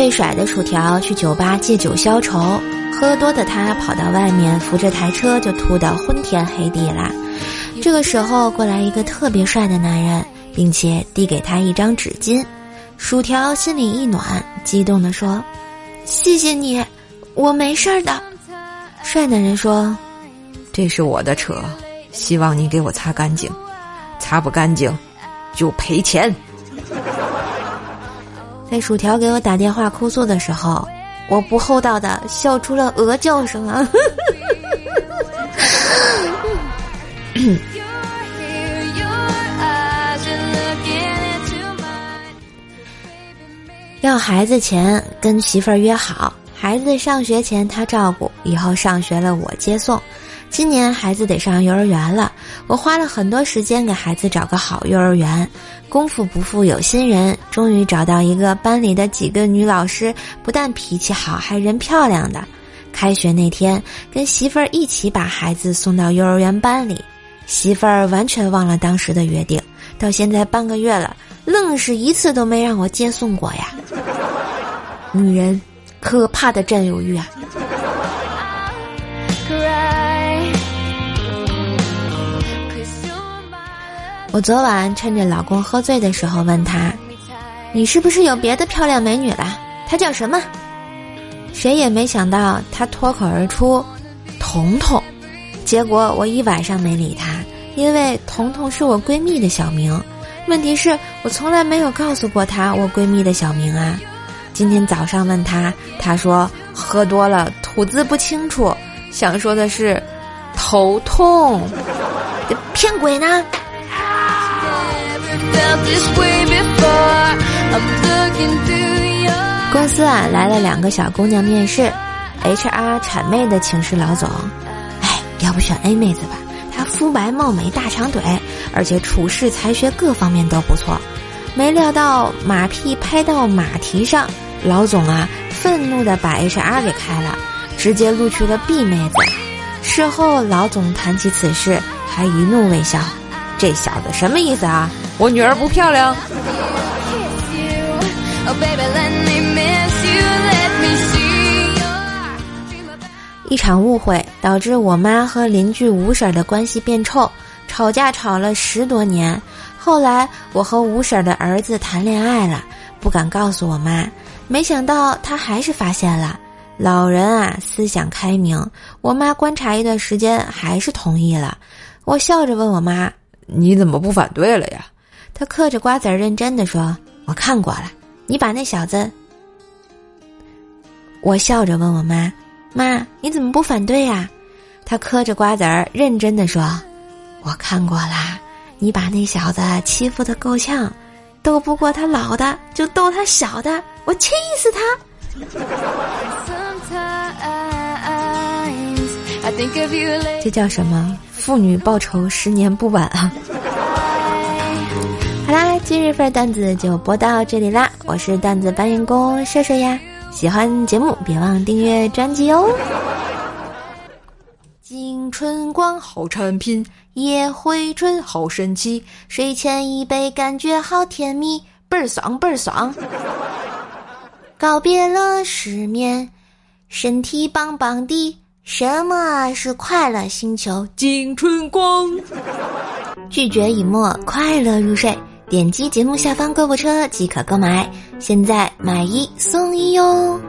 被甩的薯条去酒吧借酒消愁，喝多的他跑到外面扶着台车就吐得昏天黑地啦。这个时候过来一个特别帅的男人，并且递给他一张纸巾。薯条心里一暖，激动地说：“谢谢你，我没事儿的。”帅男人说：“这是我的车，希望你给我擦干净，擦不干净就赔钱。”在薯条给我打电话哭诉的时候，我不厚道的笑出了鹅叫声啊！要孩子前跟媳妇儿约好，孩子上学前他照顾，以后上学了我接送。今年孩子得上幼儿园了，我花了很多时间给孩子找个好幼儿园。功夫不负有心人，终于找到一个班里的几个女老师不但脾气好，还人漂亮的。开学那天，跟媳妇儿一起把孩子送到幼儿园班里，媳妇儿完全忘了当时的约定，到现在半个月了。愣是一次都没让我接送过呀！女人，可怕的占有欲啊！我昨晚趁着老公喝醉的时候问他：“你是不是有别的漂亮美女了？她叫什么？”谁也没想到他脱口而出：“彤彤。”结果我一晚上没理他，因为彤彤是我闺蜜的小名。问题是我从来没有告诉过她我闺蜜的小名啊！今天早上问她，她说喝多了吐字不清楚，想说的是头痛，骗鬼呢！公司啊来了两个小姑娘面试，HR 谄媚的请示老总，哎，要不选 A 妹子吧？她肤白貌美，大长腿。而且处事才学各方面都不错，没料到马屁拍到马蹄上，老总啊愤怒的把 HR 给开了，直接录取了 B 妹子。事后老总谈起此事，还一怒未消：“这小子什么意思啊？我女儿不漂亮？”一场误会导致我妈和邻居吴婶的关系变臭。吵架吵了十多年，后来我和吴婶的儿子谈恋爱了，不敢告诉我妈，没想到她还是发现了。老人啊，思想开明，我妈观察一段时间还是同意了。我笑着问我妈：“你怎么不反对了呀？”他嗑着瓜子儿，认真的说：“我看过了，你把那小子。”我笑着问我妈：“妈，你怎么不反对呀？”他嗑着瓜子儿，认真的说。我看过啦，你把那小子欺负的够呛，斗不过他老的就斗他小的，我气死他！这叫什么？妇女报仇，十年不晚啊！好啦，今日份段子就播到这里啦，我是段子搬运工射射呀，喜欢节目别忘订阅专辑哦。金春光好产品。夜回春好神奇，睡前一杯感觉好甜蜜，倍儿爽倍儿爽。告别了失眠，身体棒棒的。什么是快乐星球？金春光。拒绝以沫，快乐入睡。点击节目下方购物车即可购买，现在买一送一哟。